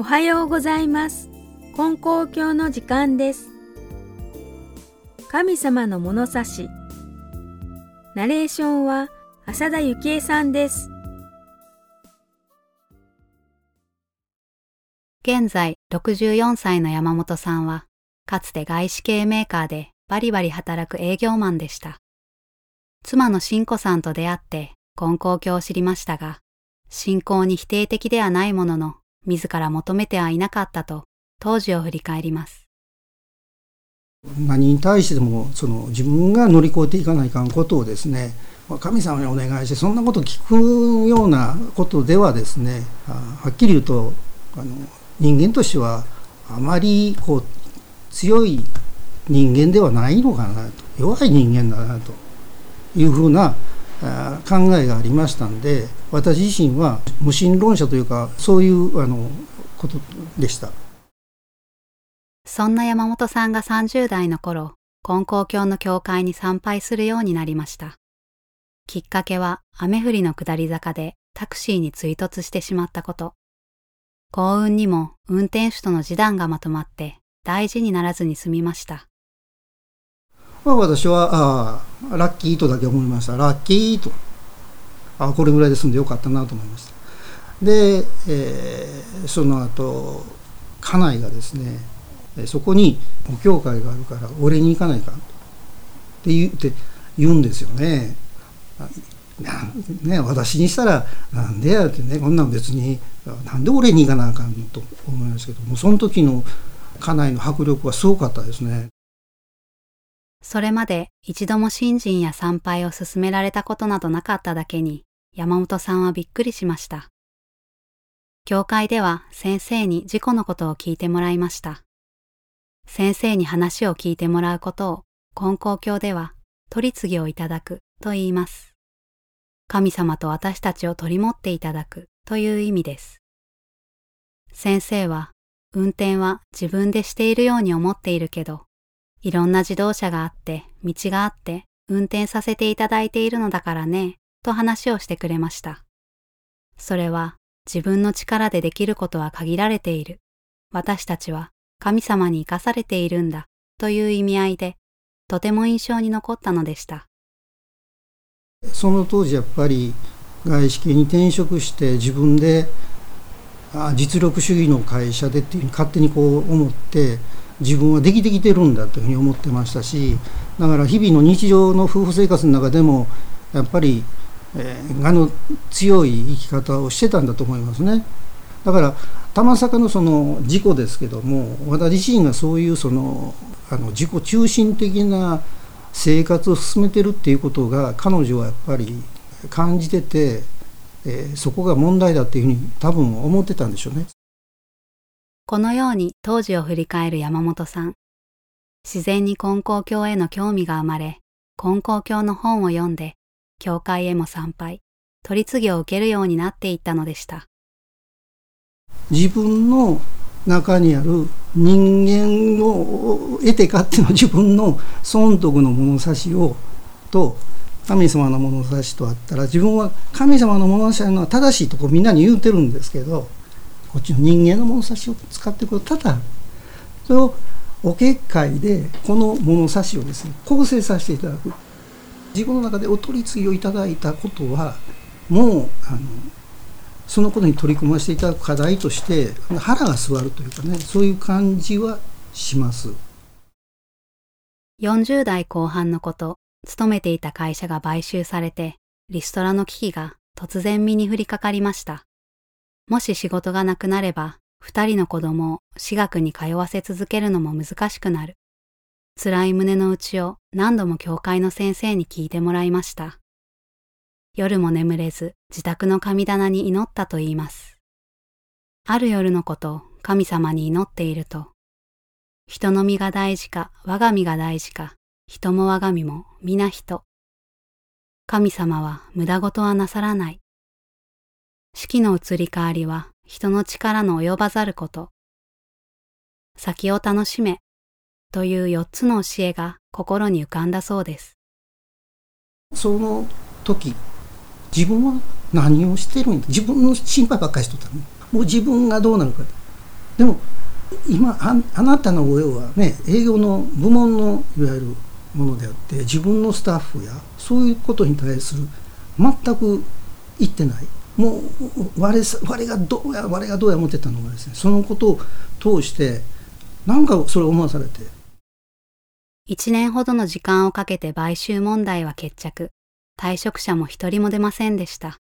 おはようございます。金光教の時間です。神様の物差し。ナレーションは浅田幸恵さんです。現在64歳の山本さんは、かつて外資系メーカーでバリバリ働く営業マンでした。妻の新子さんと出会って金光教を知りましたが、信仰に否定的ではないものの、自ら求めてはいなかったと当時を振り返ります。何に対してもその自分が乗り越えていかないかんことをですね神様にお願いしてそんなことを聞くようなことではですねはっきり言うとあの人間としてはあまりこう強い人間ではないのかなと弱い人間だなというふうな考えがありましたんで私自身は無神論者というかそういうあのことでした。そんな山本さんが30代の頃、金光教の教会に参拝するようになりました。きっかけは雨降りの下り坂でタクシーに追突してしまったこと。幸運にも運転手との示談がまとまって大事にならずに済みました。まあ、私はああラッキーとだけ思いましたラッキーとあこれぐらいで済んでよかったなと思いましたで、えー、その後家内がですねそこにお教会があるから俺に行かないかって言って言うんですよね。ね私にしたらなんでやってねこんなん別になんで俺に行かなあかんのと思いますけどもその時の家内の迫力はすごかったですね。それまで一度も信心や参拝を勧められたことなどなかっただけに山本さんはびっくりしました。教会では先生に事故のことを聞いてもらいました。先生に話を聞いてもらうことを金光教では取り次ぎをいただくと言います。神様と私たちを取り持っていただくという意味です。先生は運転は自分でしているように思っているけど、いろんな自動車があって道があって運転させていただいているのだからね、と話をしてくれました。それは自分の力でできることは限られている。私たちは神様に生かされているんだという意味合いでとても印象に残ったのでしたその当時やっぱり外資系に転職して自分で実力主義の会社でっていうふうに勝手にこう思って自分はできてきてるんだというふうに思ってましたしだから日々の日常の夫婦生活の中でもやっぱり、えー、我の強い生き方をしてたんだと思いますね。だから玉坂のその事故ですけども私自身がそういうそのあの自己中心的な生活を進めてるっていうことが彼女はやっぱり感じてて、えー、そこが問題だっていうふうに多分思ってたんでしょうね。このように当時を振り返る山本さん。自然に金光教への興味が生まれ、金光教の本を読んで、教会へも参拝、取り次ぎを受けるようになっていったのでした。自分の中にある人間を得て勝手の自分の損得の物差しをと神様の物差しとあったら自分は神様の物差しのは正しいとこみんなに言うてるんですけどこっちの人間の物差しを使っていくとただそれをお結界でこの物差しをですね構成させていただく。自分の中でお取り次ぎをいただいたことはもうあのそのことに取り組ませていただく課題として腹が据わるというかねそういう感じはします。40代後半のこと勤めていた会社が買収されてリストラの危機が突然身に降りかかりました。もし仕事がなくなれば二人の子供を私学に通わせ続けるのも難しくなる辛い胸の内を何度も教会の先生に聞いてもらいました夜も眠れず自宅の神棚に祈ったと言います。ある夜のこと神様に祈っていると、人の身が大事か我が身が大事か、人も我が身も皆人。神様は無駄事はなさらない。四季の移り変わりは人の力の及ばざること。先を楽しめという四つの教えが心に浮かんだそうです。その時自分は何をしてるんだ？自分の心配ばっかりしとったのもう自分がどうなるかでも今ああなたの親はね営業の部門のいわゆるものであって自分のスタッフやそういうことに対する全く言ってないもう我我がどうや我がどうや思ってたのがですね。そのことを通してなんかそれを思わされて。1年ほどの時間をかけて買収問題は決着。退職者も一人も出ませんでした。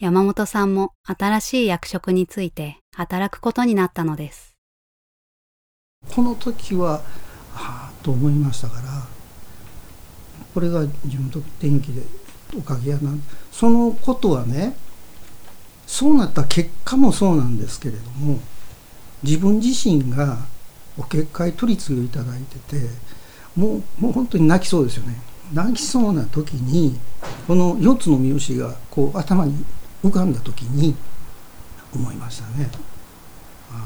山本さんも新しい役職について働くことになったのです。この時ははあと思いましたからこれが自分と天気でおかげやな。そのことはねそうなった結果もそうなんですけれども自分自身がお結界取り次ぎをいただいててもうもう本当に泣きそうですよね。泣きそうな時にこの4つの三好がこう頭に浮かんだ時に思いましたね。あの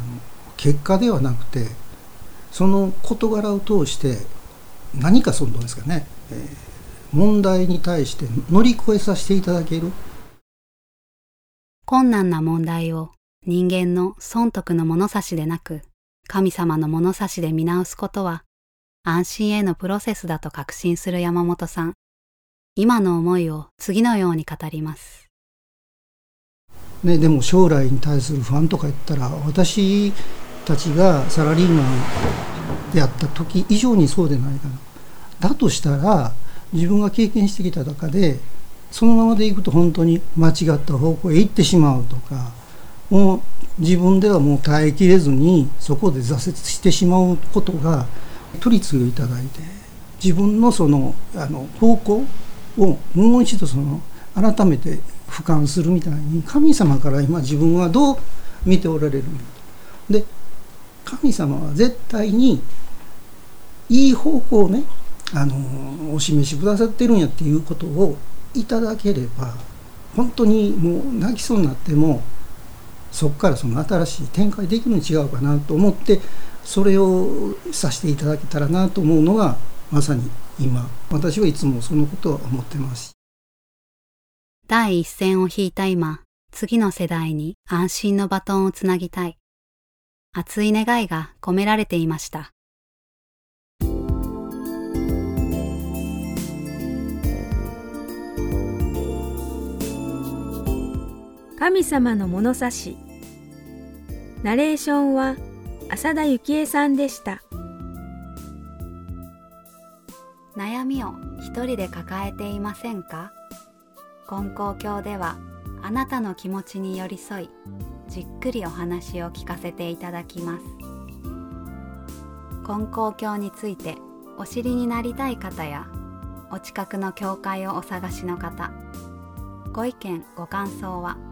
結果ではなくてその事柄を通して何かそのどうですかね、えー、問題に対して乗り越えさせていただける困難な問題を人間の損得の物差しでなく神様の物差しで見直すことは安心へのプロセスだと確信する山本さん今の思いを次のように語りますね、でも将来に対する不安とか言ったら私たちがサラリーマンであった時以上にそうでないかな。だとしたら自分が経験してきた中でそのままでいくと本当に間違った方向へ行ってしまうとかもう自分ではもう耐えきれずにそこで挫折してしまうことが取り次ぎをいただいて自分のそのあの方向をもう一度その改めて俯瞰するみたいに神様から今自分はどう見ておられるで神様は絶対にいい方向をねあのお示しくださってるんやっていうことをいただければ本当にもう泣きそうになってもそこからその新しい展開できるに違うかなと思ってそれをさせていただけたらなと思うのがまさに今私はいつもそのことは思ってます。第一線を引いた今、次の世代に安心のバトンをつなぎたい。熱い願いが込められていました。神様の物差し。ナレーションは浅田幸恵さんでした。悩みを一人で抱えていませんか？金光教ではあなたの気持ちに寄り添いじっくりお話を聞かせていただきます。金光教についてお知りになりたい方やお近くの教会をお探しの方ご意見ご感想は「